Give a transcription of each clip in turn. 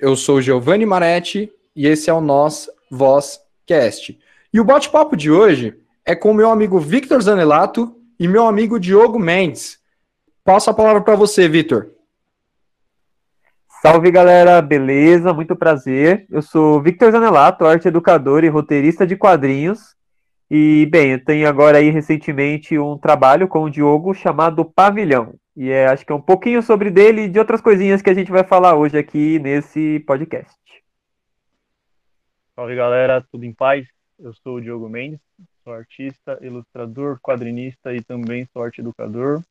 Eu sou Giovanni Maretti e esse é o Nós Voz Cast. E o bate-papo de hoje é com o meu amigo Victor Zanelato e meu amigo Diogo Mendes. Passo a palavra para você, Victor. Salve galera, beleza? Muito prazer. Eu sou Victor Zanelato, arte educador e roteirista de quadrinhos. E bem, eu tenho agora aí recentemente um trabalho com o Diogo chamado Pavilhão. E é, acho que é um pouquinho sobre dele e de outras coisinhas que a gente vai falar hoje aqui nesse podcast. Salve galera, tudo em paz? Eu sou o Diogo Mendes, sou artista, ilustrador, quadrinista e também sou arte educador.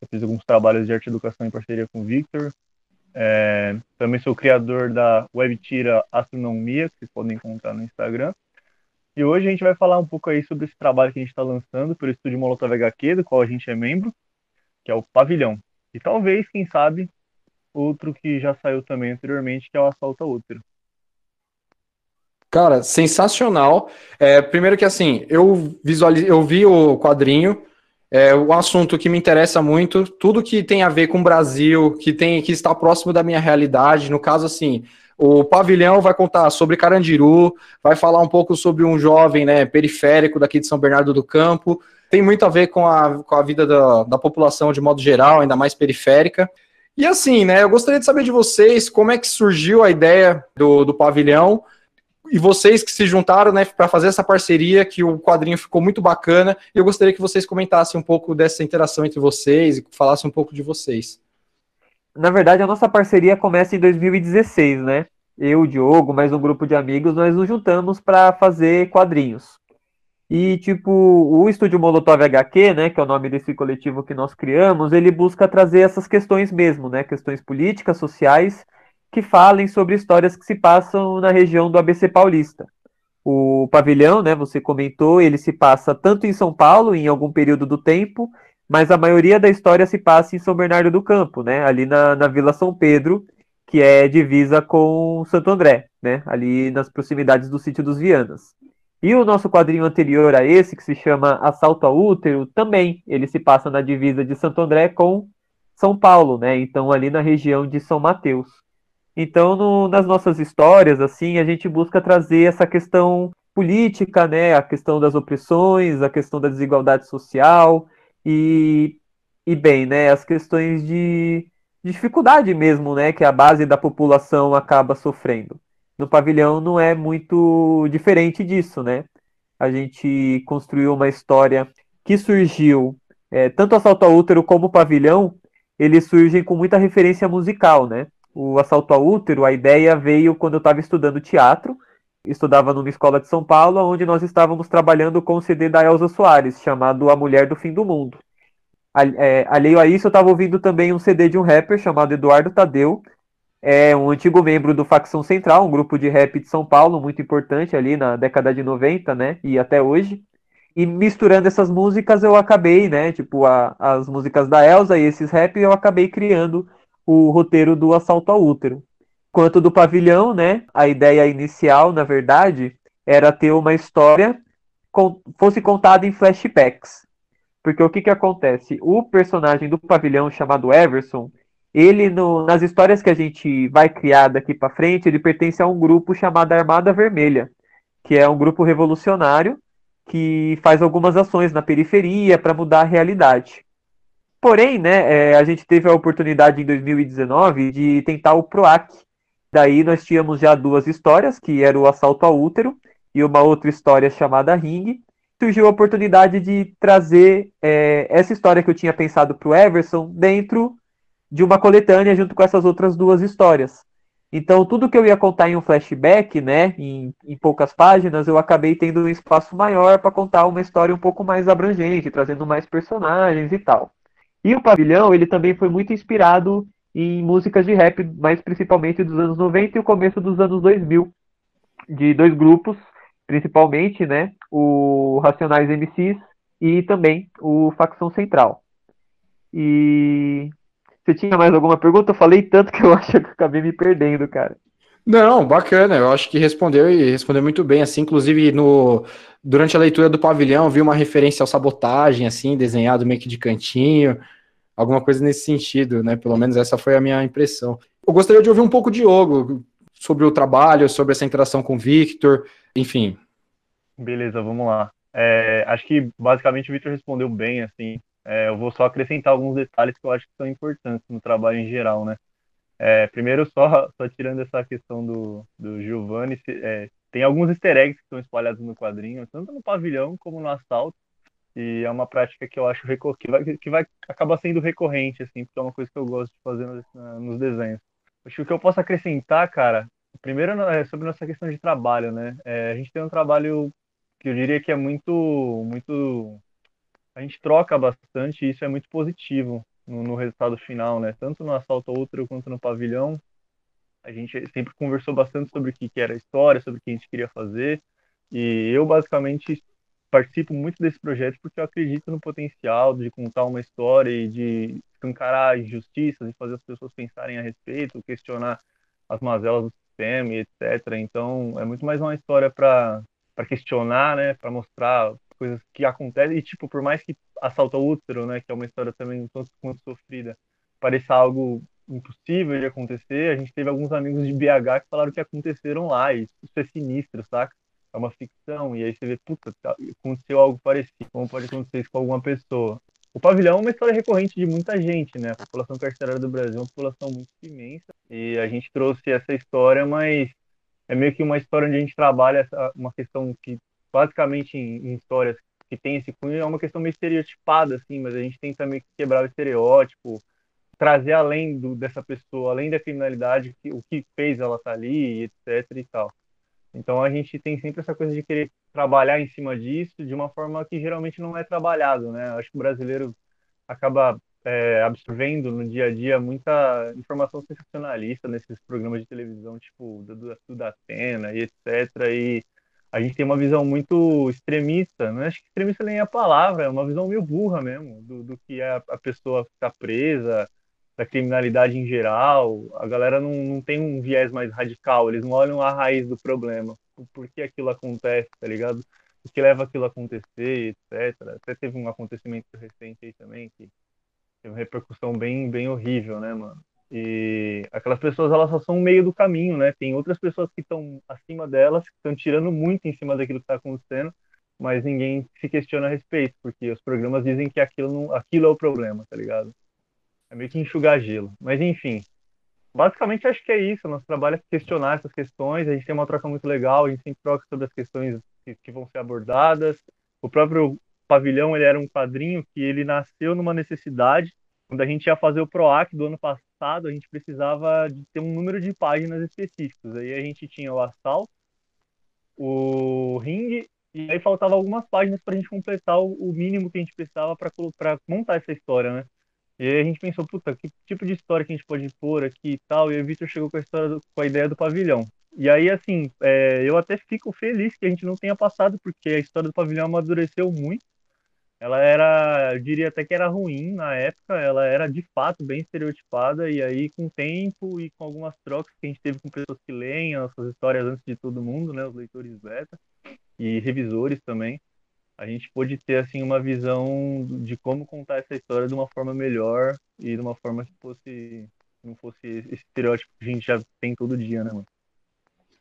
Eu fiz alguns trabalhos de arte educação em parceria com o Victor, é, também sou criador da web tira Astronomia, que vocês podem encontrar no Instagram. E hoje a gente vai falar um pouco aí sobre esse trabalho que a gente está lançando pelo estúdio Molotov HQ, do qual a gente é membro, que é o Pavilhão. E talvez, quem sabe, outro que já saiu também anteriormente, que é o Assalto Útero. Cara, sensacional. É, primeiro que assim, eu visualizei, eu vi o quadrinho, é um assunto que me interessa muito, tudo que tem a ver com o Brasil, que tem que está próximo da minha realidade. No caso, assim, o pavilhão vai contar sobre Carandiru, vai falar um pouco sobre um jovem né, periférico daqui de São Bernardo do Campo. Tem muito a ver com a, com a vida da, da população de modo geral, ainda mais periférica. E assim, né, eu gostaria de saber de vocês como é que surgiu a ideia do, do pavilhão e vocês que se juntaram né, para fazer essa parceria, que o quadrinho ficou muito bacana. E eu gostaria que vocês comentassem um pouco dessa interação entre vocês e falassem um pouco de vocês. Na verdade, a nossa parceria começa em 2016, né? Eu, o Diogo, mais um grupo de amigos, nós nos juntamos para fazer quadrinhos. E, tipo, o Estúdio Molotov HQ, né, que é o nome desse coletivo que nós criamos, ele busca trazer essas questões mesmo, né? Questões políticas, sociais que falem sobre histórias que se passam na região do ABC Paulista. O pavilhão, né, você comentou, ele se passa tanto em São Paulo, em algum período do tempo, mas a maioria da história se passa em São Bernardo do Campo, né, ali na, na Vila São Pedro, que é divisa com Santo André, né, ali nas proximidades do sítio dos Vianas. E o nosso quadrinho anterior a esse, que se chama Assalto ao Útero, também ele se passa na divisa de Santo André com São Paulo, né? Então ali na região de São Mateus. Então, no, nas nossas histórias, assim, a gente busca trazer essa questão política, né, a questão das opressões, a questão da desigualdade social e, e bem, né, as questões de, de dificuldade mesmo, né, que a base da população acaba sofrendo. No pavilhão não é muito diferente disso, né? A gente construiu uma história que surgiu, é, tanto Assalto ao Útero como o Pavilhão, eles surgem com muita referência musical, né? o assalto ao útero, a ideia veio quando eu estava estudando teatro, estudava numa escola de São Paulo, onde nós estávamos trabalhando com o CD da Elza Soares, chamado A Mulher do Fim do Mundo. É, alheio a isso, eu estava ouvindo também um CD de um rapper chamado Eduardo Tadeu, é um antigo membro do Facção Central, um grupo de rap de São Paulo, muito importante ali na década de 90, né, e até hoje. E misturando essas músicas, eu acabei, né, tipo, a, as músicas da Elza e esses rap, eu acabei criando o roteiro do Assalto ao Útero. Quanto do pavilhão, né? A ideia inicial, na verdade, era ter uma história com, fosse contada em flashbacks. Porque o que, que acontece? O personagem do pavilhão chamado Everson, ele no, nas histórias que a gente vai criar daqui para frente, ele pertence a um grupo chamado Armada Vermelha, que é um grupo revolucionário que faz algumas ações na periferia para mudar a realidade. Porém, né, é, a gente teve a oportunidade em 2019 de tentar o PROAC. Daí nós tínhamos já duas histórias, que era o assalto ao útero e uma outra história chamada Ring. Surgiu a oportunidade de trazer é, essa história que eu tinha pensado para o Everson dentro de uma coletânea junto com essas outras duas histórias. Então, tudo que eu ia contar em um flashback, né, em, em poucas páginas, eu acabei tendo um espaço maior para contar uma história um pouco mais abrangente, trazendo mais personagens e tal. E o Pavilhão, ele também foi muito inspirado em músicas de rap, mais principalmente dos anos 90 e o começo dos anos 2000, de dois grupos, principalmente, né, o Racionais MCs e também o Facção Central. E você tinha mais alguma pergunta? Eu falei tanto que eu acho que eu acabei me perdendo, cara. Não, bacana. Eu acho que respondeu e respondeu muito bem. Assim, inclusive no durante a leitura do pavilhão, vi uma referência ao sabotagem, assim, desenhado meio que de cantinho alguma coisa nesse sentido, né? Pelo menos essa foi a minha impressão. Eu gostaria de ouvir um pouco de Diogo. sobre o trabalho, sobre essa interação com o Victor, enfim. Beleza, vamos lá. É, acho que basicamente o Victor respondeu bem, assim. É, eu vou só acrescentar alguns detalhes que eu acho que são importantes no trabalho em geral, né? É, primeiro, só, só tirando essa questão do, do Giovanni, é, tem alguns easter eggs que estão espalhados no quadrinho, tanto no pavilhão como no assalto, e é uma prática que eu acho que vai, que vai acabar sendo recorrente, assim, porque é uma coisa que eu gosto de fazer nos, nos desenhos. Acho que o que eu posso acrescentar, cara, primeiro é sobre nossa questão de trabalho, né? É, a gente tem um trabalho que eu diria que é muito, muito, a gente troca bastante e isso é muito positivo no, no resultado final, né? Tanto no assalto outro quanto no pavilhão, a gente sempre conversou bastante sobre o que, que era a história, sobre o que a gente queria fazer e eu basicamente participo muito desse projeto porque eu acredito no potencial de contar uma história e de escancarar injustiças e fazer as pessoas pensarem a respeito, questionar as mazelas do sistema e etc. Então, é muito mais uma história para questionar, né, para mostrar coisas que acontecem e tipo, por mais que Assalto ao Útero, né, que é uma história também tanto quanto sofrida, pareça algo impossível de acontecer, a gente teve alguns amigos de BH que falaram que aconteceram lá, e isso é sinistro, saca? é uma ficção, e aí você vê, puta, tá, aconteceu algo parecido, como pode acontecer isso com alguma pessoa. O pavilhão é uma história recorrente de muita gente, né? A população carcerária do Brasil é uma população muito imensa, e a gente trouxe essa história, mas é meio que uma história onde a gente trabalha uma questão que, basicamente, em, em histórias que tem esse cunho, é uma questão meio estereotipada, assim, mas a gente tenta meio que quebrar o estereótipo, trazer além do, dessa pessoa, além da criminalidade, que, o que fez ela estar tá ali, etc e tal. Então a gente tem sempre essa coisa de querer trabalhar em cima disso de uma forma que geralmente não é trabalhado, né? Acho que o brasileiro acaba é, absorvendo no dia a dia muita informação sensacionalista nesses programas de televisão, tipo do, do, do Datena e etc. E a gente tem uma visão muito extremista, não acho que extremista nem é a palavra, é uma visão meio burra mesmo, do, do que é a pessoa ficar presa, da criminalidade em geral, a galera não, não tem um viés mais radical, eles não olham a raiz do problema, por que aquilo acontece, tá ligado? O que leva aquilo a acontecer, etc. Até teve um acontecimento recente aí também que teve uma repercussão bem, bem horrível, né, mano? E aquelas pessoas, elas só são meio do caminho, né? Tem outras pessoas que estão acima delas, que estão tirando muito em cima daquilo que está acontecendo, mas ninguém se questiona a respeito, porque os programas dizem que aquilo, não, aquilo é o problema, tá ligado? É meio que enxugar gelo. Mas enfim, basicamente acho que é isso. Nosso trabalho é questionar essas questões. A gente tem uma troca muito legal, a gente sempre troca sobre as questões que, que vão ser abordadas. O próprio pavilhão ele era um quadrinho que ele nasceu numa necessidade. Quando a gente ia fazer o PROAC do ano passado, a gente precisava de ter um número de páginas específicos. Aí a gente tinha o assalto, o ringue, e aí faltava algumas páginas para a gente completar o, mínimo que a gente precisava para montar essa história, né? E aí a gente pensou, puta, que tipo de história que a gente pode pôr aqui e tal. E o Victor chegou com a história, do, com a ideia do pavilhão. E aí, assim, é, eu até fico feliz que a gente não tenha passado, porque a história do pavilhão amadureceu muito. Ela era, eu diria até que era ruim na época, ela era de fato bem estereotipada, e aí com o tempo e com algumas trocas que a gente teve com pessoas que leem as suas histórias antes de todo mundo, né, os leitores beta, e revisores também, a gente pôde ter assim uma visão de como contar essa história de uma forma melhor e de uma forma que fosse não fosse esse estereótipo que a gente já tem todo dia, né, mano?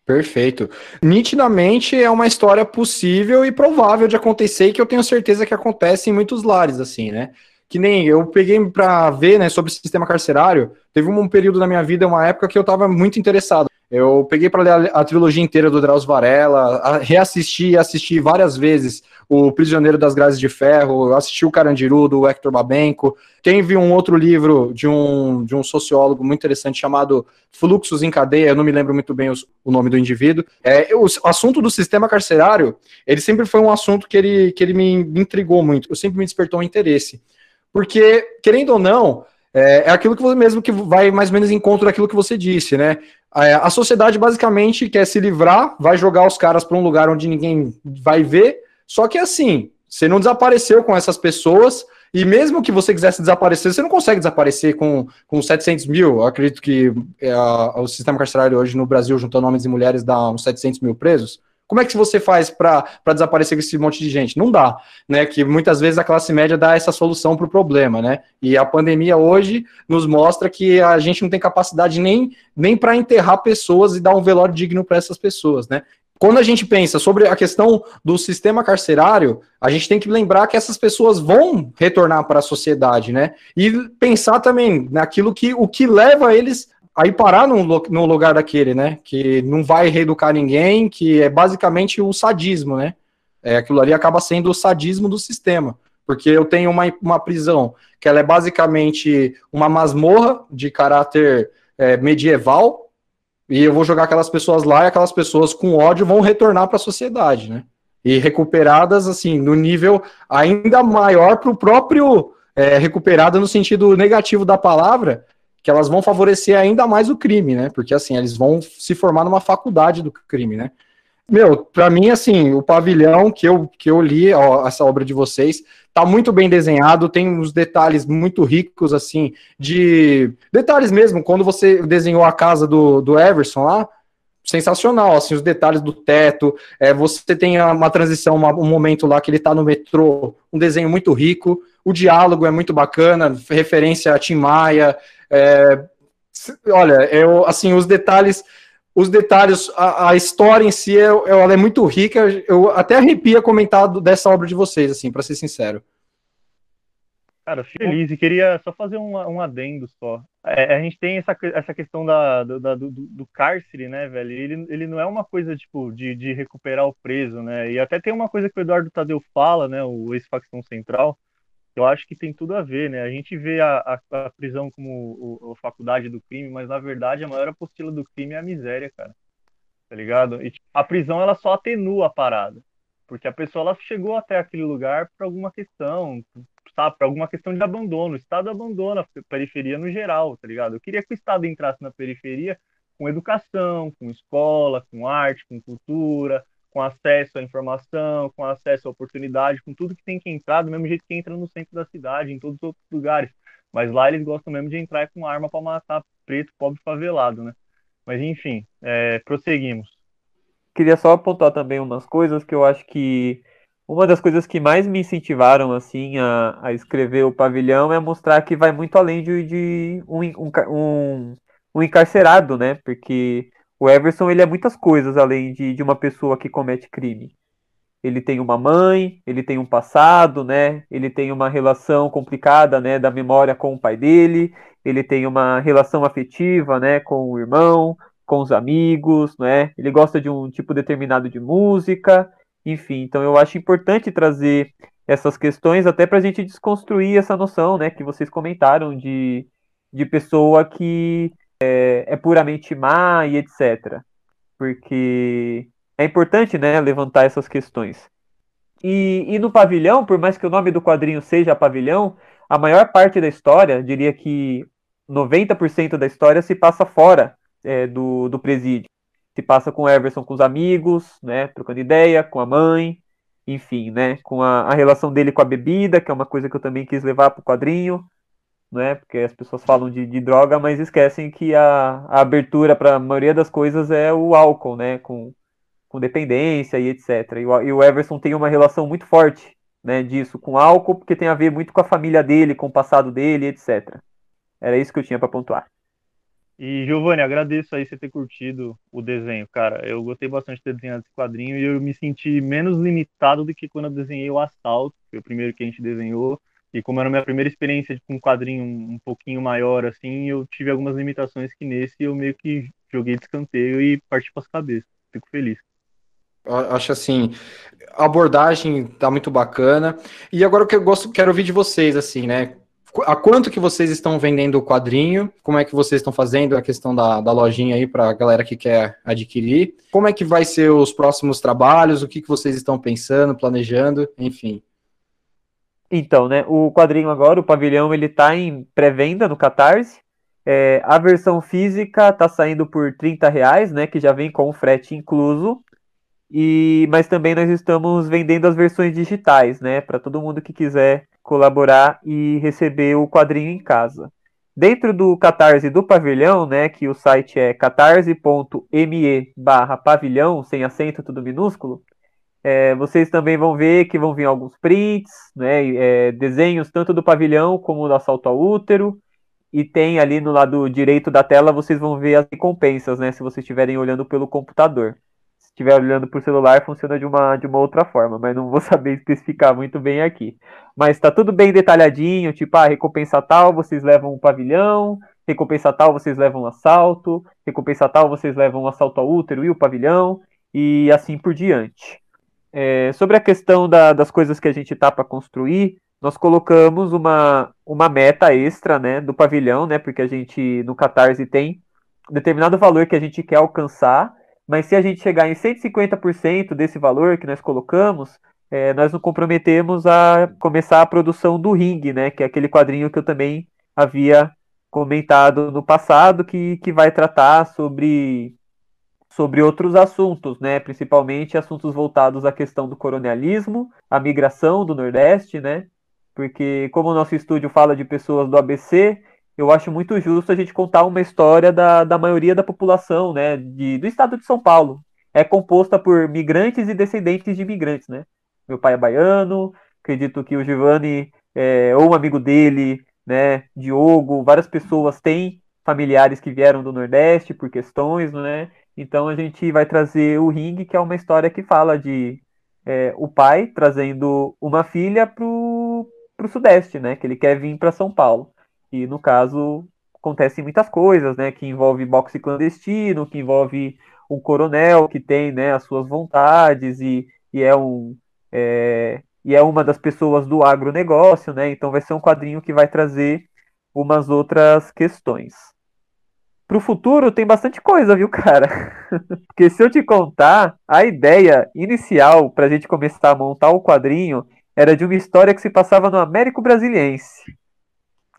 Perfeito. Nitidamente é uma história possível e provável de acontecer e que eu tenho certeza que acontece em muitos lares, assim, né? Que nem eu peguei para ver, né, sobre o sistema carcerário. Teve um período na minha vida, uma época que eu estava muito interessado. Eu peguei para ler a, trilogia inteira do Drauzio Varela, reassisti e assisti várias vezes o Prisioneiro das Grades de Ferro, assisti o Carandiru, do Hector Babenco. Teve um outro livro de um, de um sociólogo muito interessante chamado Fluxos em Cadeia, eu não me lembro muito bem os, o nome do indivíduo. É, o assunto do sistema carcerário, ele sempre foi um assunto que ele, que ele me intrigou muito, eu sempre me despertou um interesse. Porque, querendo ou não, é, é aquilo que mesmo que vai mais ou menos em conta daquilo que você disse, né? É, a sociedade basicamente quer se livrar, vai jogar os caras para um lugar onde ninguém vai ver, só que assim, você não desapareceu com essas pessoas, e mesmo que você quisesse desaparecer, você não consegue desaparecer com, com 700 mil. Eu acredito que é, o sistema carcerário hoje no Brasil, juntando homens e mulheres, dá uns 700 mil presos. Como é que você faz para desaparecer esse monte de gente? Não dá, né? Que muitas vezes a classe média dá essa solução para o problema, né? E a pandemia hoje nos mostra que a gente não tem capacidade nem, nem para enterrar pessoas e dar um velório digno para essas pessoas, né? Quando a gente pensa sobre a questão do sistema carcerário, a gente tem que lembrar que essas pessoas vão retornar para a sociedade, né? E pensar também naquilo que o que leva eles aí parar no, no lugar daquele, né? Que não vai reeducar ninguém, que é basicamente o sadismo, né? É, aquilo ali acaba sendo o sadismo do sistema. Porque eu tenho uma, uma prisão que ela é basicamente uma masmorra de caráter é, medieval, e eu vou jogar aquelas pessoas lá e aquelas pessoas com ódio vão retornar para a sociedade, né? E recuperadas, assim, no nível ainda maior para o próprio. É, recuperada no sentido negativo da palavra, que elas vão favorecer ainda mais o crime, né? Porque assim, eles vão se formar numa faculdade do crime, né? Meu, para mim, assim, o pavilhão que eu, que eu li, ó, essa obra de vocês, tá muito bem desenhado, tem uns detalhes muito ricos, assim, de. Detalhes mesmo, quando você desenhou a casa do, do Everson lá, sensacional, assim, os detalhes do teto, é, você tem uma transição, uma, um momento lá que ele tá no metrô, um desenho muito rico, o diálogo é muito bacana, referência a Tim Maia, é, olha, eu, assim, os detalhes, os detalhes, a, a história em si, é, ela é muito rica. Eu até arrepia comentar dessa obra de vocês, assim, para ser sincero. Cara, feliz e queria só fazer um, um adendo só. É, a gente tem essa, essa questão da, do, do, do, cárcere, né, velho? Ele, ele não é uma coisa, tipo, de, de recuperar o preso, né? E até tem uma coisa que o Eduardo Tadeu fala, né, o ex-facção central, eu acho que tem tudo a ver, né? A gente vê a, a, a prisão como a faculdade do crime, mas na verdade a maior apostila do crime é a miséria, cara. Tá ligado? E tipo, a prisão ela só atenua a parada, porque a pessoa ela chegou até aquele lugar por alguma questão, sabe? Por alguma questão de abandono. O Estado abandona a periferia no geral, tá ligado? Eu queria que o Estado entrasse na periferia com educação, com escola, com arte, com cultura, com acesso à informação, com acesso à oportunidade, com tudo que tem que entrar, do mesmo jeito que entra no centro da cidade, em todos os outros lugares. Mas lá eles gostam mesmo de entrar com arma para matar preto, pobre, favelado, né? Mas enfim, é, prosseguimos. Queria só apontar também umas coisas que eu acho que uma das coisas que mais me incentivaram assim a, a escrever o pavilhão é mostrar que vai muito além de, de um, um, um, encarcerado, né? Porque o Everson ele é muitas coisas além de, de uma pessoa que comete crime. Ele tem uma mãe, ele tem um passado, né? Ele tem uma relação complicada, né, da memória com o pai dele. Ele tem uma relação afetiva, né, com o irmão, com os amigos, né? Ele gosta de um tipo determinado de música, enfim. Então eu acho importante trazer essas questões até para a gente desconstruir essa noção, né, que vocês comentaram de, de pessoa que é, é puramente má e etc. Porque é importante né, levantar essas questões. E, e, no pavilhão, por mais que o nome do quadrinho seja pavilhão, a maior parte da história, diria que 90% da história se passa fora é, do, do presídio. Se passa com o Everson, com os amigos, né, trocando ideia, com a mãe, enfim, né, com a, a relação dele com a bebida, que é uma coisa que eu também quis levar para o quadrinho, né? Porque as pessoas falam de, de droga, mas esquecem que a, a abertura para a maioria das coisas é o álcool, né? Com, com dependência e etc. E o, e o Everson tem uma relação muito forte né, disso com álcool, porque tem a ver muito com a família dele, com o passado dele, etc. Era isso que eu tinha para pontuar. E Giovanni, agradeço aí você ter curtido o desenho, cara. Eu gostei bastante de ter desenhado esse quadrinho e eu me senti menos limitado do que quando eu desenhei o Assalto, que foi o primeiro que a gente desenhou. E como era a minha primeira experiência com um quadrinho um pouquinho maior, assim, eu tive algumas limitações que nesse eu meio que joguei de escanteio e parti para as cabeças. Fico feliz. Acho assim, a abordagem tá muito bacana. E agora o que eu gosto, quero ouvir de vocês, assim, né? A quanto que vocês estão vendendo o quadrinho? Como é que vocês estão fazendo a questão da, da lojinha aí para a galera que quer adquirir? Como é que vai ser os próximos trabalhos? O que, que vocês estão pensando, planejando? Enfim. Então, né, o quadrinho agora, o pavilhão, ele tá em pré-venda no Catarse. É, a versão física tá saindo por 30 reais, né, que já vem com o frete incluso. E, mas também nós estamos vendendo as versões digitais, né, para todo mundo que quiser colaborar e receber o quadrinho em casa. Dentro do Catarse do Pavilhão, né, que o site é catarse.me barra pavilhão, sem acento, tudo minúsculo, é, vocês também vão ver que vão vir alguns prints, né, é, desenhos tanto do pavilhão como do assalto ao útero, e tem ali no lado direito da tela, vocês vão ver as recompensas, né, se vocês estiverem olhando pelo computador estiver olhando por celular, funciona de uma, de uma outra forma, mas não vou saber especificar muito bem aqui. Mas está tudo bem detalhadinho, tipo, ah, recompensa tal, vocês levam um pavilhão, recompensa tal, vocês levam um assalto, recompensa tal, vocês levam um assalto ao útero e o pavilhão, e assim por diante. É, sobre a questão da, das coisas que a gente tá para construir, nós colocamos uma, uma meta extra, né, do pavilhão, né, porque a gente no Catarse tem determinado valor que a gente quer alcançar, mas se a gente chegar em 150% desse valor que nós colocamos, é, nós nos comprometemos a começar a produção do Ring, né? Que é aquele quadrinho que eu também havia comentado no passado, que, que vai tratar sobre, sobre outros assuntos, né? Principalmente assuntos voltados à questão do colonialismo, a migração do Nordeste, né? Porque como o nosso estúdio fala de pessoas do ABC, eu acho muito justo a gente contar uma história da, da maioria da população, né, de, do estado de São Paulo. É composta por migrantes e descendentes de imigrantes, né? Meu pai é baiano, acredito que o Giovanni, é, ou um amigo dele, né, Diogo, várias pessoas têm familiares que vieram do Nordeste por questões, né? Então a gente vai trazer o Ring, que é uma história que fala de é, o pai trazendo uma filha pro, pro Sudeste, né? Que ele quer vir para São Paulo. E no caso acontecem muitas coisas, né? Que envolve boxe clandestino, que envolve um coronel que tem né, as suas vontades e, e é um é, e é uma das pessoas do agronegócio, né? Então vai ser um quadrinho que vai trazer umas outras questões. Para o futuro tem bastante coisa, viu, cara? Porque se eu te contar, a ideia inicial para a gente começar a montar o quadrinho era de uma história que se passava no Américo Brasiliense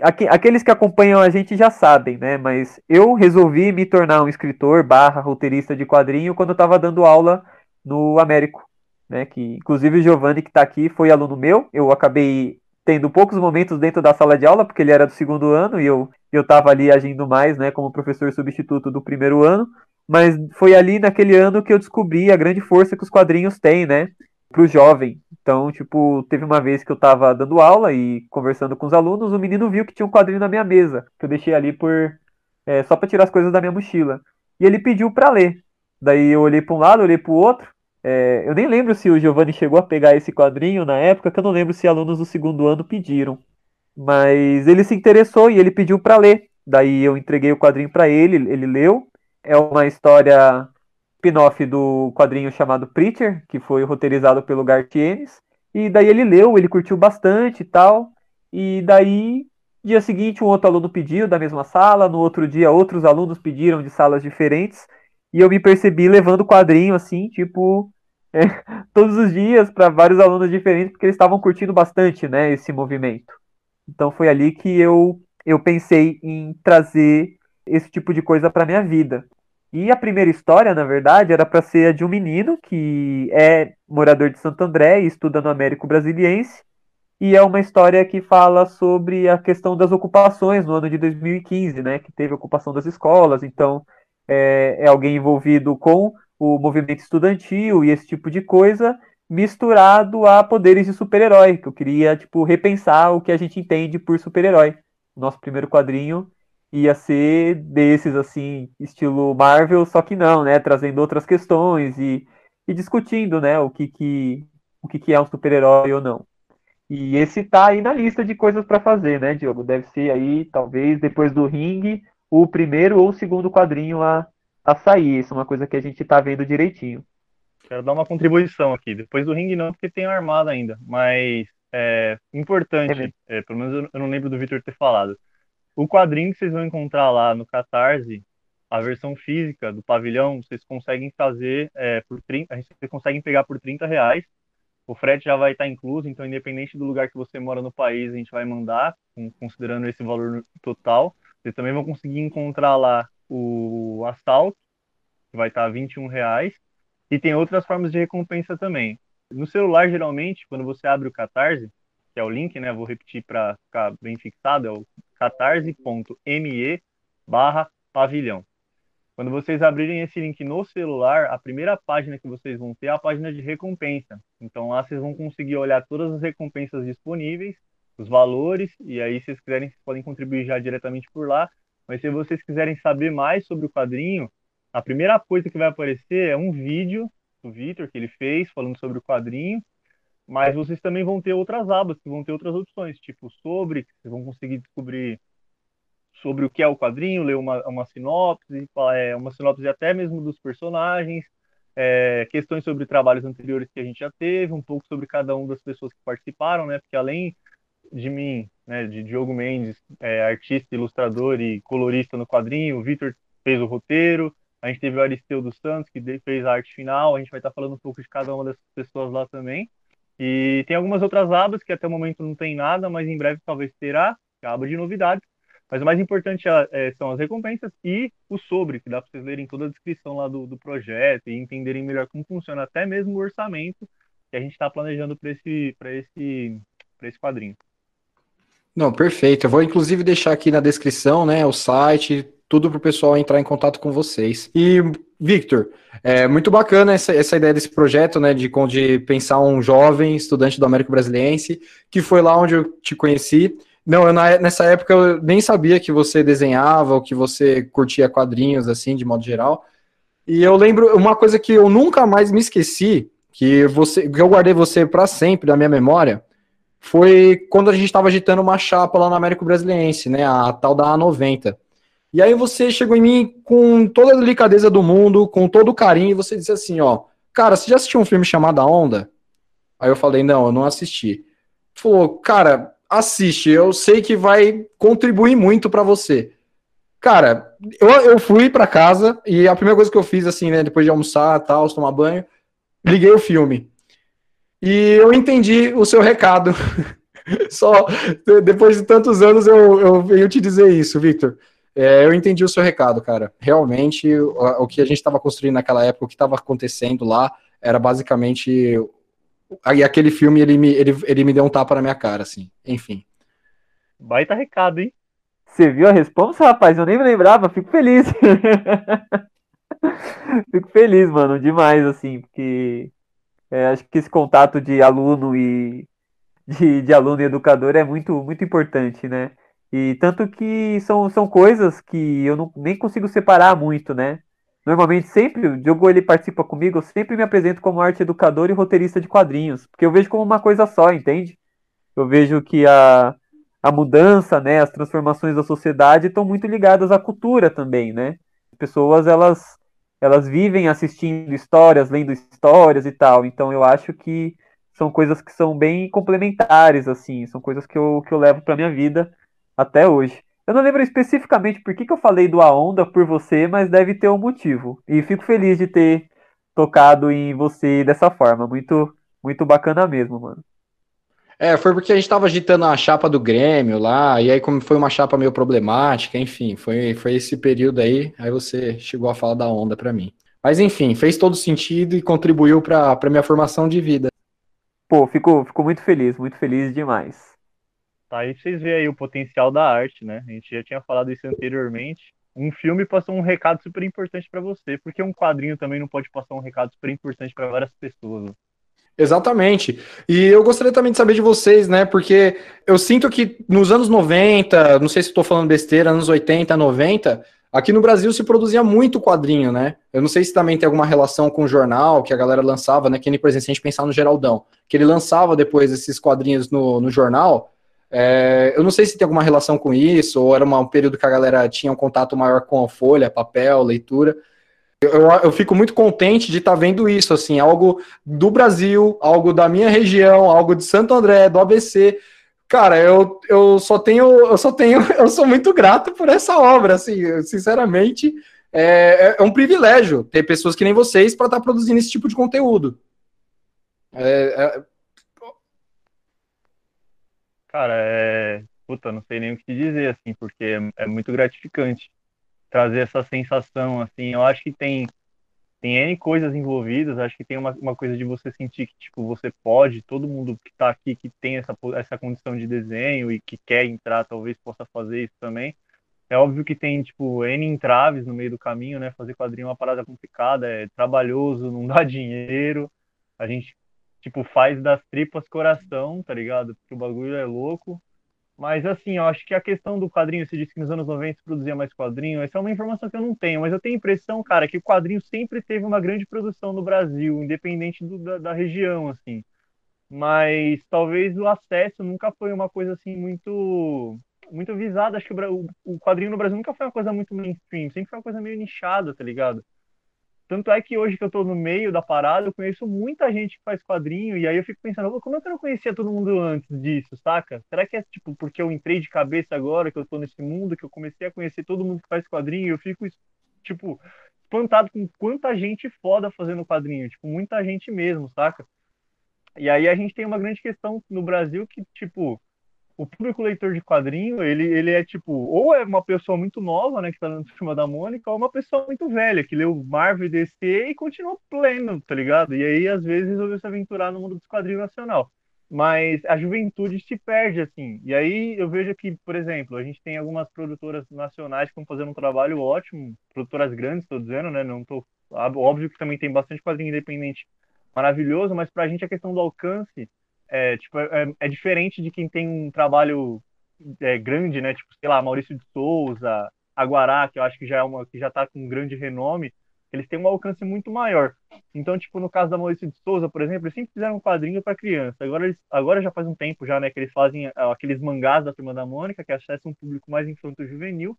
aqueles que acompanham a gente já sabem, né? Mas eu resolvi me tornar um escritor barra roteirista de quadrinho quando eu estava dando aula no Américo, né? Que inclusive o Giovanni que está aqui foi aluno meu. Eu acabei tendo poucos momentos dentro da sala de aula porque ele era do segundo ano e eu eu estava ali agindo mais, né? Como professor substituto do primeiro ano. Mas foi ali naquele ano que eu descobri a grande força que os quadrinhos têm, né? Para o jovem, então, tipo, teve uma vez que eu tava dando aula e conversando com os alunos, o menino viu que tinha um quadrinho na minha mesa, que eu deixei ali por é, só para tirar as coisas da minha mochila. E ele pediu para ler. Daí eu olhei para um lado, olhei para o outro. É, eu nem lembro se o Giovanni chegou a pegar esse quadrinho na época, que eu não lembro se alunos do segundo ano pediram. Mas ele se interessou e ele pediu para ler. Daí eu entreguei o quadrinho para ele, ele leu. É uma história spin-off do quadrinho chamado Preacher, que foi roteirizado pelo Gartienes. E daí ele leu, ele curtiu bastante e tal. E daí, dia seguinte, um outro aluno pediu da mesma sala, no outro dia outros alunos pediram de salas diferentes. E eu me percebi levando o quadrinho assim, tipo, é, todos os dias para vários alunos diferentes, porque eles estavam curtindo bastante, né, esse movimento. Então foi ali que eu eu pensei em trazer esse tipo de coisa para minha vida. E a primeira história, na verdade, era para ser a de um menino que é morador de Santo André e estuda no Américo Brasiliense. E é uma história que fala sobre a questão das ocupações no ano de 2015, né? Que teve ocupação das escolas. Então, é, é alguém envolvido com o movimento estudantil e esse tipo de coisa, misturado a poderes de super-herói. Que eu queria, tipo, repensar o que a gente entende por super-herói. Nosso primeiro quadrinho ia ser desses, assim, estilo Marvel, só que não, né? Trazendo outras questões e, e discutindo, né? O que que, o que, que é um super-herói ou não. E esse tá aí na lista de coisas para fazer, né, Diogo? Deve ser aí, talvez, depois do ringue, o primeiro ou o segundo quadrinho a, a sair. Isso é uma coisa que a gente tá vendo direitinho. Quero dar uma contribuição aqui. Depois do ringue não, porque tem armada ainda. Mas é importante, é, pelo menos eu não lembro do Victor ter falado. O quadrinho que vocês vão encontrar lá no Catarse, a versão física do pavilhão, vocês conseguem fazer é, por 30, vocês conseguem pegar por 30 reais. O frete já vai estar incluso, então independente do lugar que você mora no país, a gente vai mandar, considerando esse valor total. Vocês também vão conseguir encontrar lá o assalto, que vai estar 21 reais. E tem outras formas de recompensa também. No celular, geralmente, quando você abre o Catarse, que é o link, né? Vou repetir para ficar bem fixado, é o catarse.me barra pavilhão. Quando vocês abrirem esse link no celular, a primeira página que vocês vão ter é a página de recompensa. Então lá vocês vão conseguir olhar todas as recompensas disponíveis, os valores, e aí se vocês quiserem, vocês podem contribuir já diretamente por lá. Mas se vocês quiserem saber mais sobre o quadrinho, a primeira coisa que vai aparecer é um vídeo do Vitor que ele fez falando sobre o quadrinho, mas vocês também vão ter outras abas, que vão ter outras opções, tipo sobre, que vocês vão conseguir descobrir sobre o que é o quadrinho, ler uma, uma sinopse, é, uma sinopse até mesmo dos personagens, é, questões sobre trabalhos anteriores que a gente já teve, um pouco sobre cada uma das pessoas que participaram, né? Porque além de mim, né, de Diogo Mendes, é, artista, ilustrador e colorista no quadrinho, o Vitor fez o roteiro, a gente teve o Aristeu dos Santos, que fez a arte final, a gente vai estar falando um pouco de cada uma dessas pessoas lá também. E tem algumas outras abas que até o momento não tem nada, mas em breve talvez terá, é a aba de novidades. Mas o mais importante é, é, são as recompensas e o sobre, que dá para vocês lerem toda a descrição lá do, do projeto e entenderem melhor como funciona até mesmo o orçamento que a gente está planejando para esse, esse, esse quadrinho. Não, perfeito. Eu vou inclusive deixar aqui na descrição, né, o site, tudo para o pessoal entrar em contato com vocês. E, Victor, é muito bacana essa, essa ideia desse projeto, né, de, de pensar um jovem estudante do Américo Brasiliense, que foi lá onde eu te conheci. Não, eu, nessa época eu nem sabia que você desenhava ou que você curtia quadrinhos, assim, de modo geral. E eu lembro uma coisa que eu nunca mais me esqueci, que, você, que eu guardei você para sempre da minha memória, foi quando a gente estava agitando uma chapa lá no Américo Brasiliense, né, a tal da A90. E aí você chegou em mim com toda a delicadeza do mundo, com todo o carinho, e você disse assim, ó, cara, você já assistiu um filme chamado A Onda? Aí eu falei, não, eu não assisti. Falou, cara, assiste, eu sei que vai contribuir muito para você. Cara, eu, eu fui para casa e a primeira coisa que eu fiz, assim, né, depois de almoçar, tal, tomar banho, liguei o filme. E eu entendi o seu recado. Só depois de tantos anos eu, eu venho te dizer isso, Victor. É, eu entendi o seu recado, cara. Realmente, o, o que a gente estava construindo naquela época, o que estava acontecendo lá, era basicamente Aí aquele filme, ele me, ele, ele me deu um tapa na minha cara, assim. Enfim. Baita recado, hein? Você viu a resposta, rapaz? Eu nem me lembrava, fico feliz. fico feliz, mano, demais, assim, porque é, acho que esse contato de aluno e de, de aluno e educador é muito, muito importante, né? E tanto que são, são coisas que eu não, nem consigo separar muito, né? Normalmente, sempre, o Diogo ele participa comigo, eu sempre me apresento como arte educador e roteirista de quadrinhos, porque eu vejo como uma coisa só, entende? Eu vejo que a, a mudança, né, as transformações da sociedade estão muito ligadas à cultura também, né? As pessoas, elas, elas vivem assistindo histórias, lendo histórias e tal, então eu acho que são coisas que são bem complementares, assim, são coisas que eu, que eu levo para minha vida até hoje. Eu não lembro especificamente por que, que eu falei do A Onda por você, mas deve ter um motivo. E fico feliz de ter tocado em você dessa forma. Muito, muito bacana mesmo, mano. É, foi porque a gente tava agitando a chapa do Grêmio lá, e aí como foi uma chapa meio problemática, enfim, foi, foi esse período aí, aí você chegou a falar da onda para mim. Mas enfim, fez todo sentido e contribuiu para minha formação de vida. Pô, fico, fico muito feliz, muito feliz demais. Tá, aí vocês veem aí o potencial da arte, né? A gente já tinha falado isso anteriormente. Um filme passou um recado super importante para você, porque um quadrinho também não pode passar um recado super importante para várias pessoas. Né? Exatamente. E eu gostaria também de saber de vocês, né? Porque eu sinto que nos anos 90, não sei se estou falando besteira, anos 80, 90, aqui no Brasil se produzia muito quadrinho, né? Eu não sei se também tem alguma relação com o jornal que a galera lançava, né? Que nem, por exemplo, se a gente pensar no Geraldão, que ele lançava depois esses quadrinhos no, no jornal. É, eu não sei se tem alguma relação com isso, ou era uma, um período que a galera tinha um contato maior com a folha, papel, leitura. Eu, eu, eu fico muito contente de estar tá vendo isso, assim, algo do Brasil, algo da minha região, algo de Santo André, do ABC. Cara, eu, eu só tenho, eu só tenho, eu sou muito grato por essa obra, assim, sinceramente, é, é um privilégio ter pessoas que nem vocês para estar tá produzindo esse tipo de conteúdo. É, é, Cara, é. Puta, não sei nem o que dizer, assim, porque é, muito gratificante trazer essa sensação, assim. Eu acho que tem tem N coisas envolvidas, acho que tem uma, uma coisa de você sentir que, tipo, você pode, todo mundo que está aqui, que tem essa, essa condição de desenho e que quer entrar, talvez possa fazer isso também. É óbvio que tem, tipo, N entraves no meio do caminho, né? Fazer quadrinho é uma parada complicada, é trabalhoso, não dá dinheiro. A gente, tipo, faz das tripas coração, tá ligado? Porque o bagulho é louco. Mas assim, eu acho que a questão do quadrinho, você disse que nos anos 90 se produzia mais quadrinho, essa é uma informação que eu não tenho, mas eu tenho a impressão, cara, que o quadrinho sempre teve uma grande produção no Brasil, independente do, da, da, região, assim. Mas talvez o acesso nunca foi uma coisa assim muito muito visada. Acho que o, o quadrinho no Brasil nunca foi uma coisa muito mainstream, sempre foi uma coisa meio nichada, tá ligado? Tanto é que hoje que eu tô no meio da parada, eu conheço muita gente que faz quadrinho, e aí eu fico pensando, como é que eu não conhecia todo mundo antes disso, saca? Será que é tipo porque eu entrei de cabeça agora que eu tô nesse mundo, que eu comecei a conhecer todo mundo que faz quadrinho, e eu fico, tipo, espantado com quanta gente foda fazendo quadrinho, tipo, muita gente mesmo, saca? E aí a gente tem uma grande questão no Brasil que, tipo, o público leitor de quadrinho, ele, ele é tipo, ou é uma pessoa muito nova, né, que tá no filme da Mônica, ou uma pessoa muito velha, que leu Marvel e DC e continua pleno, tá ligado? E aí, às vezes, resolveu se aventurar no mundo dos quadrinhos nacional. Mas a juventude se perde, assim. E aí eu vejo que, por exemplo, a gente tem algumas produtoras nacionais que estão fazendo um trabalho ótimo, produtoras grandes, estou dizendo, né? Não tô. Óbvio que também tem bastante quadrinho independente maravilhoso, mas para a gente a questão do alcance é, tipo, é, é, diferente de quem tem um trabalho é, grande, né? Tipo, sei lá, Maurício de Souza, Aguará, que eu acho que já é uma que já está com um grande renome, eles têm um alcance muito maior. Então, tipo, no caso da Maurício de Souza, por exemplo, eles sempre fizeram um quadrinho para criança. Agora eles agora já faz um tempo já, né, que eles fazem aqueles mangás da Turma da Mônica, que acessam um público mais infanto-juvenil.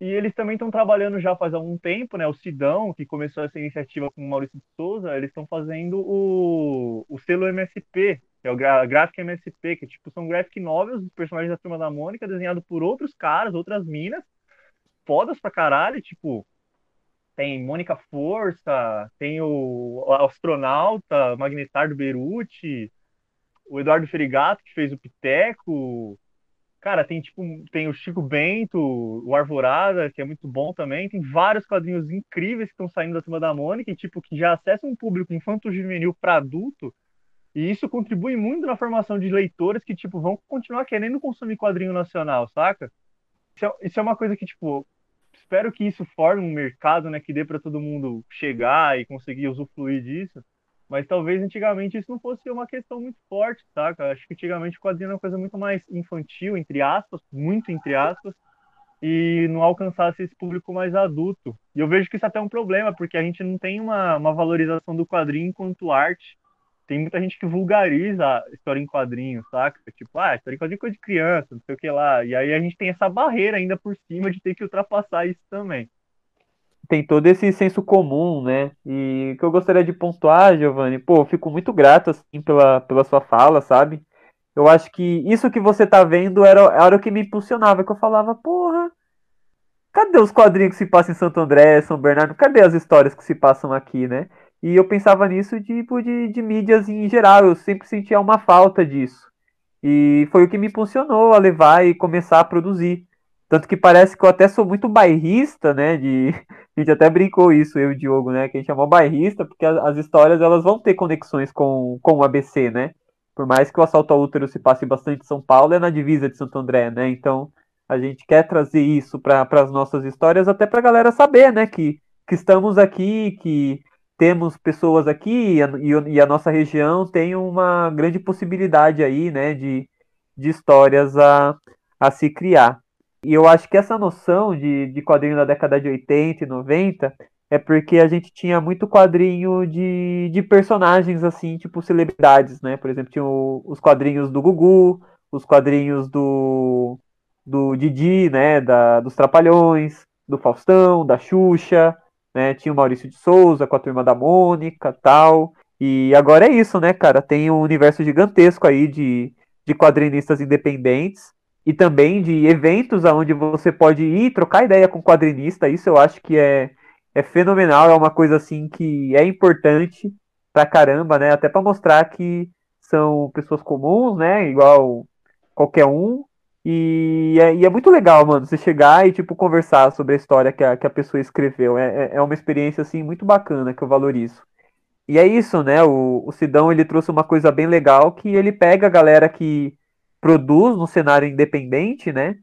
E eles também estão trabalhando já faz algum tempo, né? O Sidão, que começou essa iniciativa com o Maurício de Souza, eles estão fazendo o, o selo MSP, que é o gra Graphic MSP, que tipo, são graphic novels dos personagens da Turma da Mônica, desenhado por outros caras, outras minas, fodas pra caralho, tipo, tem Mônica Força, tem o, astronauta Magnetar do Beruti, o Eduardo Ferigato, que fez o Piteco, Cara, tem tipo, tem o Chico Bento, o Arvorada, que é muito bom também. Tem vários quadrinhos incríveis que estão saindo da Turma da Mônica, e tipo, que já acessam um público infanto-juvenil para adulto. E isso contribui muito na formação de leitores que, tipo, vão continuar querendo consumir quadrinho nacional, saca? Isso é, isso é uma coisa que, tipo, espero que isso forme um mercado, né, que dê para todo mundo chegar e conseguir usufruir disso. Mas talvez antigamente isso não fosse uma questão muito forte, saca? Acho que antigamente o quadrinho era uma coisa muito mais infantil, entre aspas, muito entre aspas, e não alcançasse esse público mais adulto. E eu vejo que isso é até é um problema, porque a gente não tem uma, uma valorização do quadrinho enquanto arte. Tem muita gente que vulgariza a história em quadrinho, saca? Tipo, ah, história em quadrinho é coisa de criança, não sei o que lá. E aí a gente tem essa barreira ainda por cima de ter que ultrapassar isso também tem todo esse senso comum, né? E que eu gostaria de pontuar, Giovanni, pô, fico muito grato assim pela, pela sua fala, sabe? Eu acho que isso que você tá vendo era, era o que me impulsionava, que eu falava, porra, cadê os quadrinhos que se passam em Santo André, São Bernardo? Cadê as histórias que se passam aqui, né? E eu pensava nisso tipo de, de mídias em geral, eu sempre sentia uma falta disso. E foi o que me impulsionou a levar e começar a produzir. Tanto que parece que eu até sou muito bairrista, né? De... A gente até brincou isso, eu e o Diogo, né? Que a gente chamou bairrista, porque as, as histórias elas vão ter conexões com, com o ABC, né? Por mais que o assalto ao útero se passe bastante em São Paulo, é na divisa de Santo André, né? Então a gente quer trazer isso para as nossas histórias, até para a galera saber, né? Que, que estamos aqui, que temos pessoas aqui e a, e a nossa região tem uma grande possibilidade aí, né? De, de histórias a, a se criar. E eu acho que essa noção de, de quadrinho da década de 80 e 90 é porque a gente tinha muito quadrinho de, de personagens assim, tipo celebridades, né? Por exemplo, tinha o, os quadrinhos do Gugu, os quadrinhos do, do Didi, né? Da, dos Trapalhões, do Faustão, da Xuxa, né? Tinha o Maurício de Souza com a turma da Mônica tal. E agora é isso, né, cara? Tem um universo gigantesco aí de, de quadrinistas independentes e também de eventos aonde você pode ir trocar ideia com quadrinista. Isso eu acho que é, é fenomenal, é uma coisa assim que é importante pra caramba, né? Até para mostrar que são pessoas comuns, né? Igual qualquer um, E é, e é, muito legal, mano, você chegar e, tipo, conversar sobre a história que a, que a pessoa escreveu. É, é, é uma experiência, assim, muito bacana que eu valorizo. E é isso, né? O, o Sidão, ele trouxe uma coisa bem legal que ele pega a galera que produz no cenário independente, né?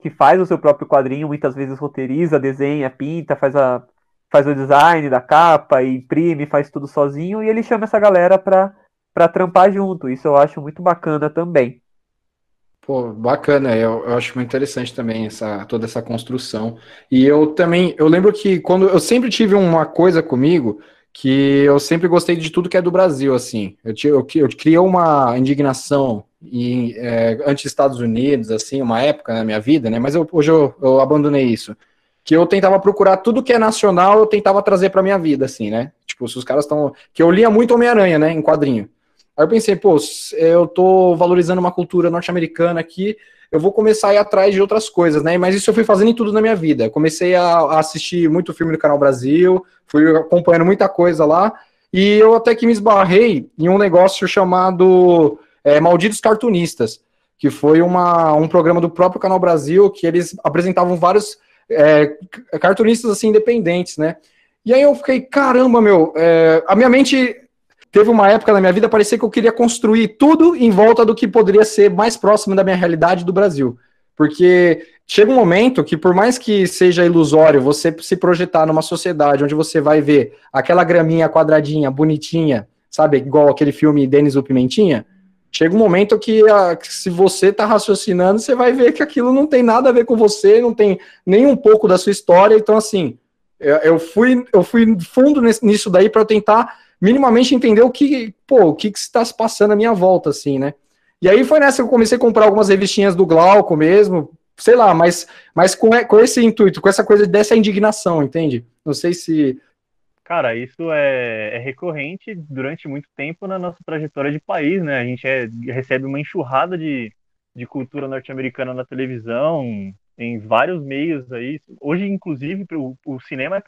Que faz o seu próprio quadrinho, muitas vezes roteiriza, desenha, pinta, faz, a, faz o design da capa, imprime, faz tudo sozinho, e ele chama essa galera pra, pra trampar junto. Isso eu acho muito bacana também. Pô, bacana, eu, eu, acho muito interessante também essa, toda essa construção. E eu também, eu lembro que quando eu sempre tive uma coisa comigo que eu sempre gostei de tudo que é do Brasil, assim. Eu, eu, eu criei uma indignação em, é, anti-Estados Unidos, assim, uma época na minha vida, né? Mas eu, hoje eu, eu abandonei isso. Que eu tentava procurar tudo que é nacional, eu tentava trazer para minha vida, assim, né? Tipo, se os caras estão. Que eu lia muito Homem-Aranha, né? Em quadrinho. Aí eu pensei, pô, eu tô valorizando uma cultura norte-americana aqui, eu vou começar a ir atrás de outras coisas, né? Mas isso eu fui fazendo em tudo na minha vida. Comecei a, assistir muito filme no Canal Brasil, fui acompanhando muita coisa lá, e eu até que me esbarrei em um negócio chamado é, Malditos Cartunistas, que foi uma, um programa do próprio Canal Brasil, que eles apresentavam vários é, cartunistas assim independentes, né? E aí eu fiquei, caramba, meu, é, a minha mente teve uma época na minha vida parecia que eu queria construir tudo em volta do que poderia ser mais próximo da minha realidade do Brasil. Porque chega um momento que, por mais que seja ilusório você se projetar numa sociedade onde você vai ver aquela graminha quadradinha, bonitinha, sabe, igual aquele filme Denis o Pimentinha, chega um momento que, a, que se você está raciocinando, você vai ver que aquilo não tem nada a ver com você, não tem nem um pouco da sua história. Então, assim, eu, eu fui, eu fui fundo nisso daí para tentar minimamente entender o que, pô, o que, que está se passando à minha volta, assim, né? E aí foi nessa que eu comecei a comprar algumas revistinhas do Glauco mesmo, sei lá, mas, mas com, com esse intuito, com essa coisa dessa indignação, entende? Não sei se. Cara, isso é, é recorrente durante muito tempo na nossa trajetória de país, né? A gente é, recebe uma enxurrada de, de cultura norte-americana na televisão, em vários meios aí. Hoje, inclusive, o, o cinema é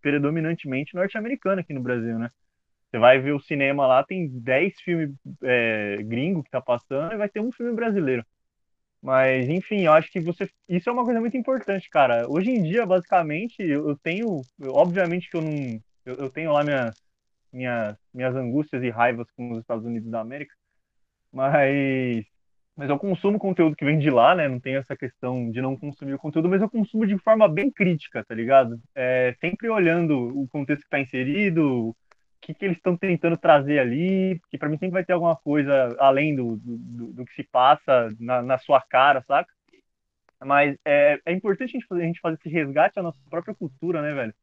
predominantemente norte-americano aqui no Brasil, né? Você vai ver o cinema lá, tem 10 filmes é, gringo que tá passando e vai ter um filme brasileiro. Mas, enfim, eu acho que você. Isso é uma coisa muito importante, cara. Hoje em dia, basicamente, eu, tenho. Obviamente que eu não. Eu, eu, tenho lá minhas, minhas, minhas angústias e raivas com os Estados Unidos da América. Mas. Mas eu consumo conteúdo que vem de lá, né? Não tem essa questão de não consumir o conteúdo, mas eu consumo de forma bem crítica, tá ligado? É, sempre olhando o contexto que está inserido, que, que eles estão tentando trazer ali, porque para mim sempre vai ter alguma coisa além do, do, do que se passa na, na, sua cara, saca? Mas é, é importante a gente, fazer, a gente fazer esse resgate à nossa própria cultura, né, velho?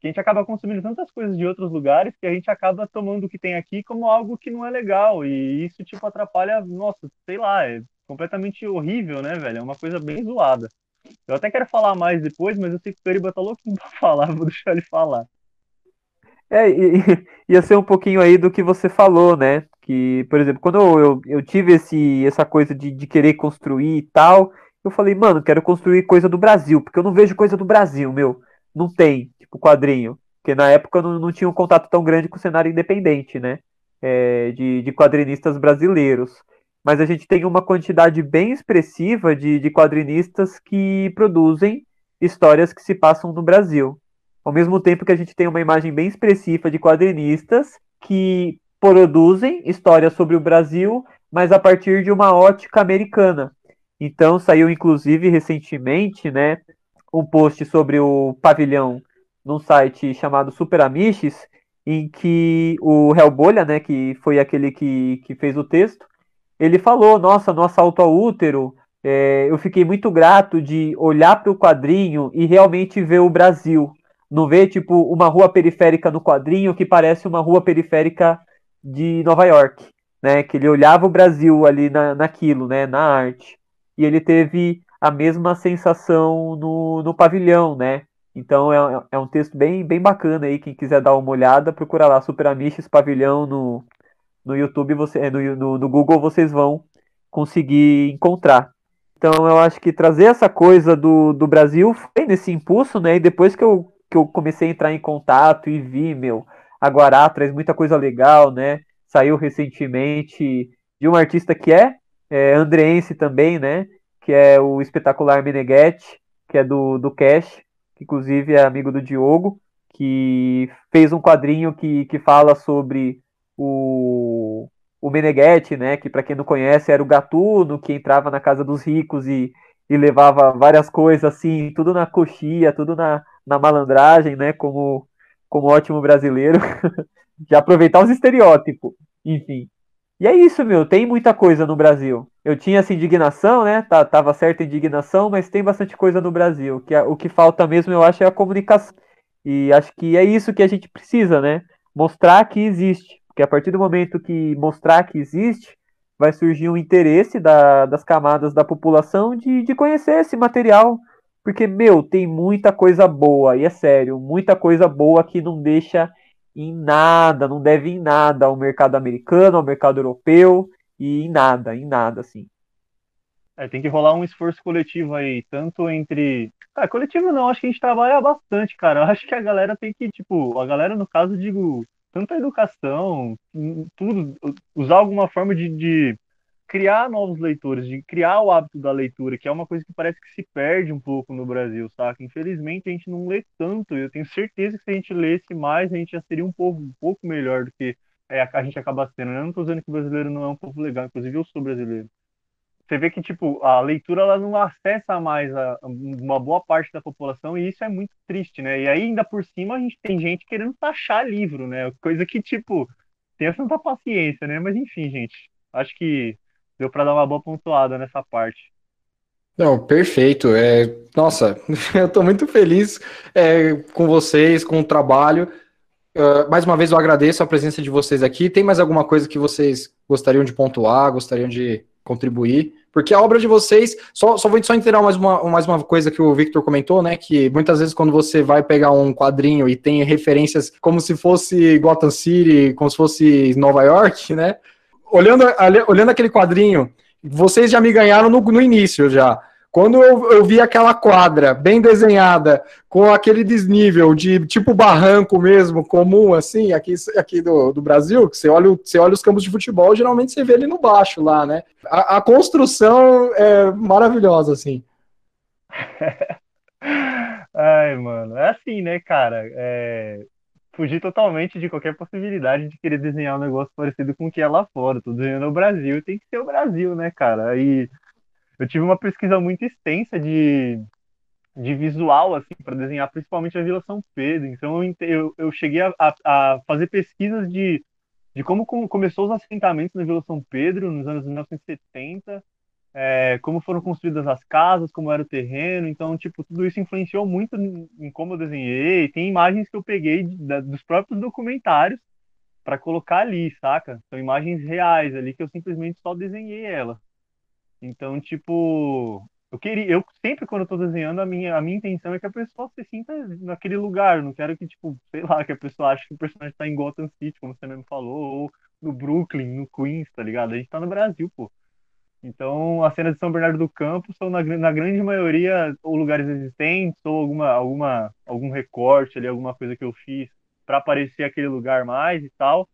Que a gente acaba consumindo tantas coisas de outros lugares que a gente acaba tomando o que tem aqui como algo que não é legal. E isso, tipo, atrapalha, nossa, sei lá, é completamente horrível, né, velho? É uma coisa bem zoada. Eu até quero falar mais depois, mas eu sei que o Periba tá louquinho pra falar, vou deixar ele falar. É, ia ser um pouquinho aí do que você falou, né? Que, por exemplo, quando eu, eu tive esse, essa coisa de, de querer construir e tal, eu falei, mano, quero construir coisa do Brasil, porque eu não vejo coisa do Brasil, meu. Não tem, tipo, quadrinho. Porque na época eu não, não tinha um contato tão grande com o cenário independente, né? É, de, de quadrinistas brasileiros. Mas a gente tem uma quantidade bem expressiva de, de quadrinistas que produzem histórias que se passam no Brasil. Ao mesmo tempo que a gente tem uma imagem bem expressiva de quadrinistas que produzem histórias sobre o Brasil, mas a partir de uma ótica americana. Então saiu inclusive recentemente, né, um post sobre o pavilhão num site chamado Super Amiches, em que o Hellbolha, né, que foi aquele que, que fez o texto, ele falou, nossa, no assalto ao útero, é, eu fiquei muito grato de olhar para o quadrinho e realmente ver o Brasil. Não vê, tipo, uma rua periférica no quadrinho que parece uma rua periférica de Nova York, né? Que ele olhava o Brasil ali na, naquilo, né? Na arte. E ele teve a mesma sensação no, no pavilhão, né? Então é, é um texto bem, bem bacana aí. Quem quiser dar uma olhada, procura lá Super Amiches Pavilhão no, no YouTube, você, no, no, no Google vocês vão conseguir encontrar. Então eu acho que trazer essa coisa do, do Brasil foi nesse impulso, né? E depois que eu que eu comecei a entrar em contato e vi, meu, a Guará traz muita coisa legal, né? Saiu recentemente de um artista que é, é andreense também, né? que é o espetacular Meneghetti, que é do, do Cash, que inclusive é amigo do Diogo, que fez um quadrinho que, que fala sobre o, o Meneghetti, né, que para quem não conhece era o gatuno que entrava na casa dos ricos e, e levava várias coisas assim, tudo na coxia, tudo na, na malandragem, né, como, como ótimo brasileiro, de aproveitar os estereótipos, enfim. E é isso, meu, tem muita coisa no Brasil. Eu tinha essa indignação, né, tá, tava certa indignação, mas tem bastante coisa no Brasil, que o que falta mesmo, eu acho, é a comunicação. E acho que é isso que a gente precisa, né, mostrar que existe, porque a partir do momento que mostrar que existe, vai surgir um interesse da, das camadas da população de, de conhecer esse material. Porque, meu, tem muita coisa boa, e é sério, muita coisa boa que não deixa em nada, não deve em nada ao mercado americano, ao mercado europeu, e em nada, em nada, assim. É, tem que rolar um esforço coletivo aí, tanto entre. Ah, coletivo não, acho que a gente trabalha bastante, cara. Acho que a galera tem que, tipo, a galera, no caso, digo, tanto a educação, tudo, usar alguma forma de, de, criar novos leitores, de criar o hábito da leitura, que é uma coisa que parece que se perde um pouco no Brasil, saca? Infelizmente a gente não lê tanto, eu tenho certeza que se a gente lesse mais, a gente já seria um povo um pouco melhor do que é, a gente acaba sendo. Né? Eu não estou dizendo que o brasileiro não é um povo legal, inclusive eu sou brasileiro você vê que tipo a leitura ela não acessa mais a, uma boa parte da população e isso é muito triste, né? E aí ainda por cima a gente tem gente querendo taxar livro, né? Coisa que tipo tem tanta paciência, né? Mas enfim, gente, acho que deu para dar uma boa pontuada nessa parte. Não, perfeito. É, nossa, eu estou muito feliz é, com vocês, com o trabalho. Uh, mais uma vez eu agradeço a presença de vocês aqui. Tem mais alguma coisa que vocês gostariam de pontuar, gostariam de contribuir, porque a obra de vocês, só, só vou só entender mais uma, mais uma coisa que o Victor comentou, né, que muitas vezes quando você vai pegar um quadrinho e tem referências como se fosse Gotham City, como se fosse Nova York, né, olhando, olhando aquele quadrinho, vocês já me ganharam no, no início já, quando eu, eu vi aquela quadra bem desenhada, com aquele desnível de tipo barranco mesmo, comum, assim, aqui, aqui do, do Brasil, que você olha, você olha os campos de futebol, geralmente você vê ele no baixo lá, né? A, a construção é maravilhosa, assim. Ai, mano, é assim, né, cara? É... Fugir totalmente de qualquer possibilidade de querer desenhar um negócio parecido com o que é lá fora. Tô desenhando o Brasil, tem que ser o Brasil, né, cara? Aí eu tive uma pesquisa muito extensa de, de visual, assim, para desenhar principalmente a Vila São Pedro. Então eu, eu, cheguei a, a, fazer pesquisas de, de como começou os assentamentos na Vila São Pedro nos anos 1970, é, como foram construídas as casas, como era o terreno. Então, tipo, tudo isso influenciou muito em como eu desenhei. Tem imagens que eu peguei dos próprios documentários para colocar ali, saca? São imagens reais ali que eu simplesmente só desenhei elas. Então, tipo, eu queria, eu sempre quando eu tô desenhando, a minha, a minha intenção é que a pessoa se sinta naquele lugar. Eu não quero que, tipo, sei lá, que a pessoa ache que o personagem tá em Gotham City, como você mesmo falou, ou no Brooklyn, no Queens, tá ligado? A gente tá no Brasil, pô. Então, as cenas de São Bernardo do Campo são, na, na grande maioria, ou lugares existentes, ou alguma, alguma, algum recorte ali, alguma coisa que eu fiz para aparecer aquele lugar mais e tal.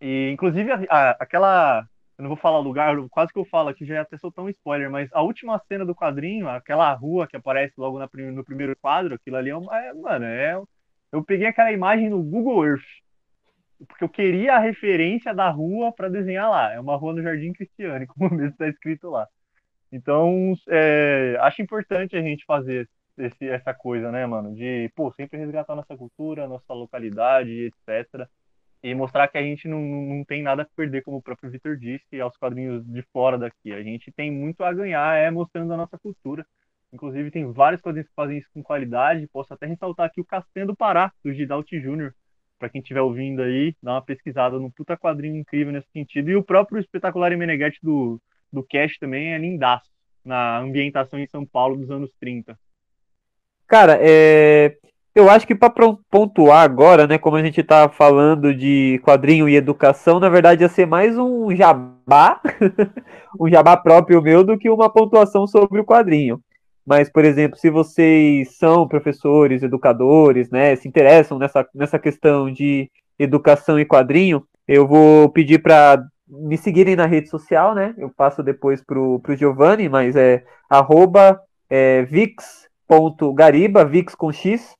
E, inclusive, a, a, aquela eu não vou falar lugar, quase que eu falo aqui, já até soltar um spoiler, mas a última cena do quadrinho, aquela rua que aparece logo na, no primeiro quadro, aquilo ali é, uma, é mano, é. Eu peguei aquela imagem no Google Earth, porque eu queria a referência da rua para desenhar lá. É uma rua no Jardim Cristiane, como mesmo está escrito lá. Então, é, acho importante a gente fazer esse, essa coisa, né, mano? De, pô, sempre resgatar nossa cultura, nossa localidade, etc e mostrar que a gente não, não tem nada a perder, como o próprio Vitor disse, aos quadrinhos de fora daqui. A gente tem muito a ganhar, é mostrando a nossa cultura. Inclusive, tem vários quadrinhos que fazem isso com qualidade. Posso até ressaltar aqui o Castanho do Pará, do Gidalt Júnior. Para quem estiver ouvindo aí, dá uma pesquisada no puta quadrinho incrível nesse sentido. E o próprio espetacular Meneghetti do, do Cash também é lindaço, na ambientação em São Paulo dos anos 30. Cara, é... Eu acho que para pontuar agora, né, como a gente está falando de quadrinho e educação, na verdade ia ser mais um jabá, um jabá próprio meu do que uma pontuação sobre o quadrinho. Mas, por exemplo, se vocês são professores, educadores, né, se interessam nessa, nessa questão de educação e quadrinho, eu vou pedir para me seguirem na rede social, né? Eu passo depois pro, pro Giovanni, mas é arroba é, vix.gariba, vix com X,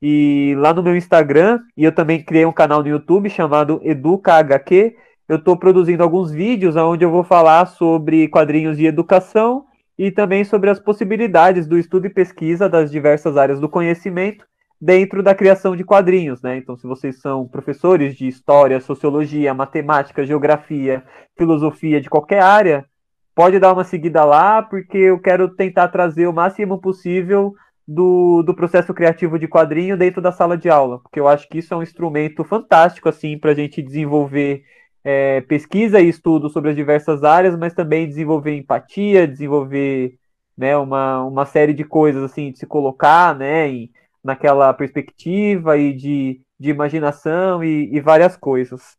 e lá no meu Instagram, e eu também criei um canal no YouTube chamado EducaHQ, eu estou produzindo alguns vídeos onde eu vou falar sobre quadrinhos de educação e também sobre as possibilidades do estudo e pesquisa das diversas áreas do conhecimento dentro da criação de quadrinhos, né? Então, se vocês são professores de história, sociologia, matemática, geografia, filosofia de qualquer área, pode dar uma seguida lá, porque eu quero tentar trazer o máximo possível do, do processo criativo de quadrinho dentro da sala de aula, porque eu acho que isso é um instrumento fantástico assim para a gente desenvolver é, pesquisa e estudo sobre as diversas áreas, mas também desenvolver empatia, desenvolver né, uma, uma série de coisas assim de se colocar, né, em, naquela perspectiva e de, de imaginação e, e várias coisas.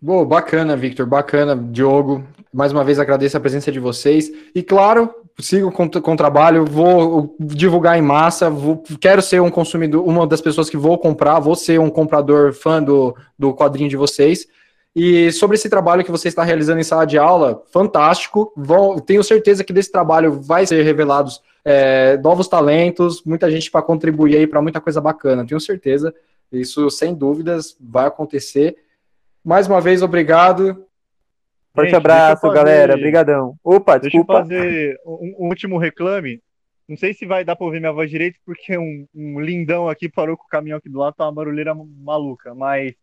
Boa, bacana, Victor, bacana, Diogo. Mais uma vez agradeço a presença de vocês. E claro, sigo com, com o trabalho, vou divulgar em massa, vou, quero ser um consumidor, uma das pessoas que vou comprar, vou ser um comprador fã do, do quadrinho de vocês. E sobre esse trabalho que você está realizando em sala de aula, fantástico. Vou, tenho certeza que desse trabalho vai ser revelados é, novos talentos, muita gente para contribuir aí para muita coisa bacana. Tenho certeza. Isso, sem dúvidas, vai acontecer. Mais uma vez, obrigado. Forte gente, abraço, fazer... galera. Obrigadão. Opa, deixa desculpa. Deixa eu fazer um, um, último reclame. Não sei se vai dar para ouvir minha voz direito, porque um, um, lindão aqui parou com o caminhão aqui do lado, tá uma barulheira maluca. Mas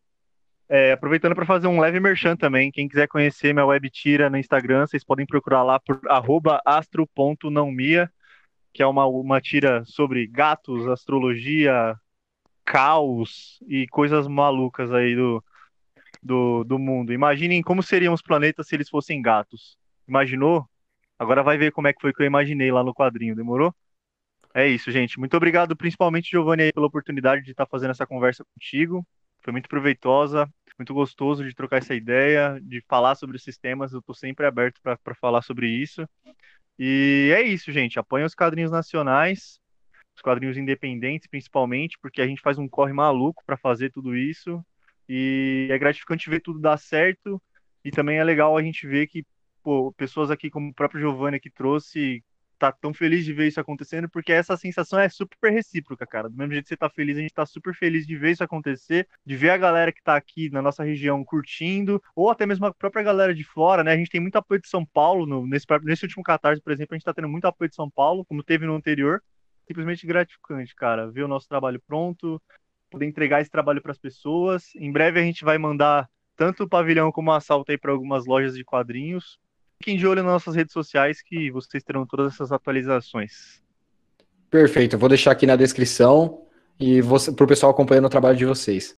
é, aproveitando para fazer um leve merchan também, quem quiser conhecer minha web tira no Instagram, vocês podem procurar lá por astro.naumia, que é uma, uma tira sobre gatos, astrologia, caos e coisas malucas aí do, do, do mundo. Imaginem como seriam os planetas se eles fossem gatos. Imaginou? Agora vai ver como é que foi que eu imaginei lá no quadrinho, demorou? É isso, gente. Muito obrigado, principalmente, Giovanni, pela oportunidade de estar fazendo essa conversa contigo. Foi muito proveitosa muito gostoso de trocar essa ideia, de falar sobre esses temas. Eu estou sempre aberto para falar sobre isso. E é isso, gente. Apoiem os quadrinhos nacionais, os quadrinhos independentes, principalmente, porque a gente faz um corre maluco para fazer tudo isso. E é gratificante ver tudo dar certo. E também é legal a gente ver que pô, pessoas aqui, como o próprio Giovanni que trouxe, tá tão feliz de ver isso acontecendo, porque essa sensação é super recíproca, cara. Do mesmo jeito que você tá feliz, a gente tá super feliz de ver isso acontecer, de ver a galera que tá aqui na nossa região curtindo, ou até mesmo a própria galera de fora, né? A gente tem muito apoio de São Paulo, no, nesse, nesse último Catarse, por exemplo, a gente tá tendo muito apoio de São Paulo, como teve no anterior. Simplesmente gratificante, cara, ver o nosso trabalho pronto, poder entregar esse trabalho para as pessoas. Em breve a gente vai mandar tanto o pavilhão como o assalto aí para algumas lojas de quadrinhos. Fiquem de olho nas nossas redes sociais que vocês terão todas essas atualizações. Perfeito, eu vou deixar aqui na descrição e para o pessoal acompanhando o trabalho de vocês.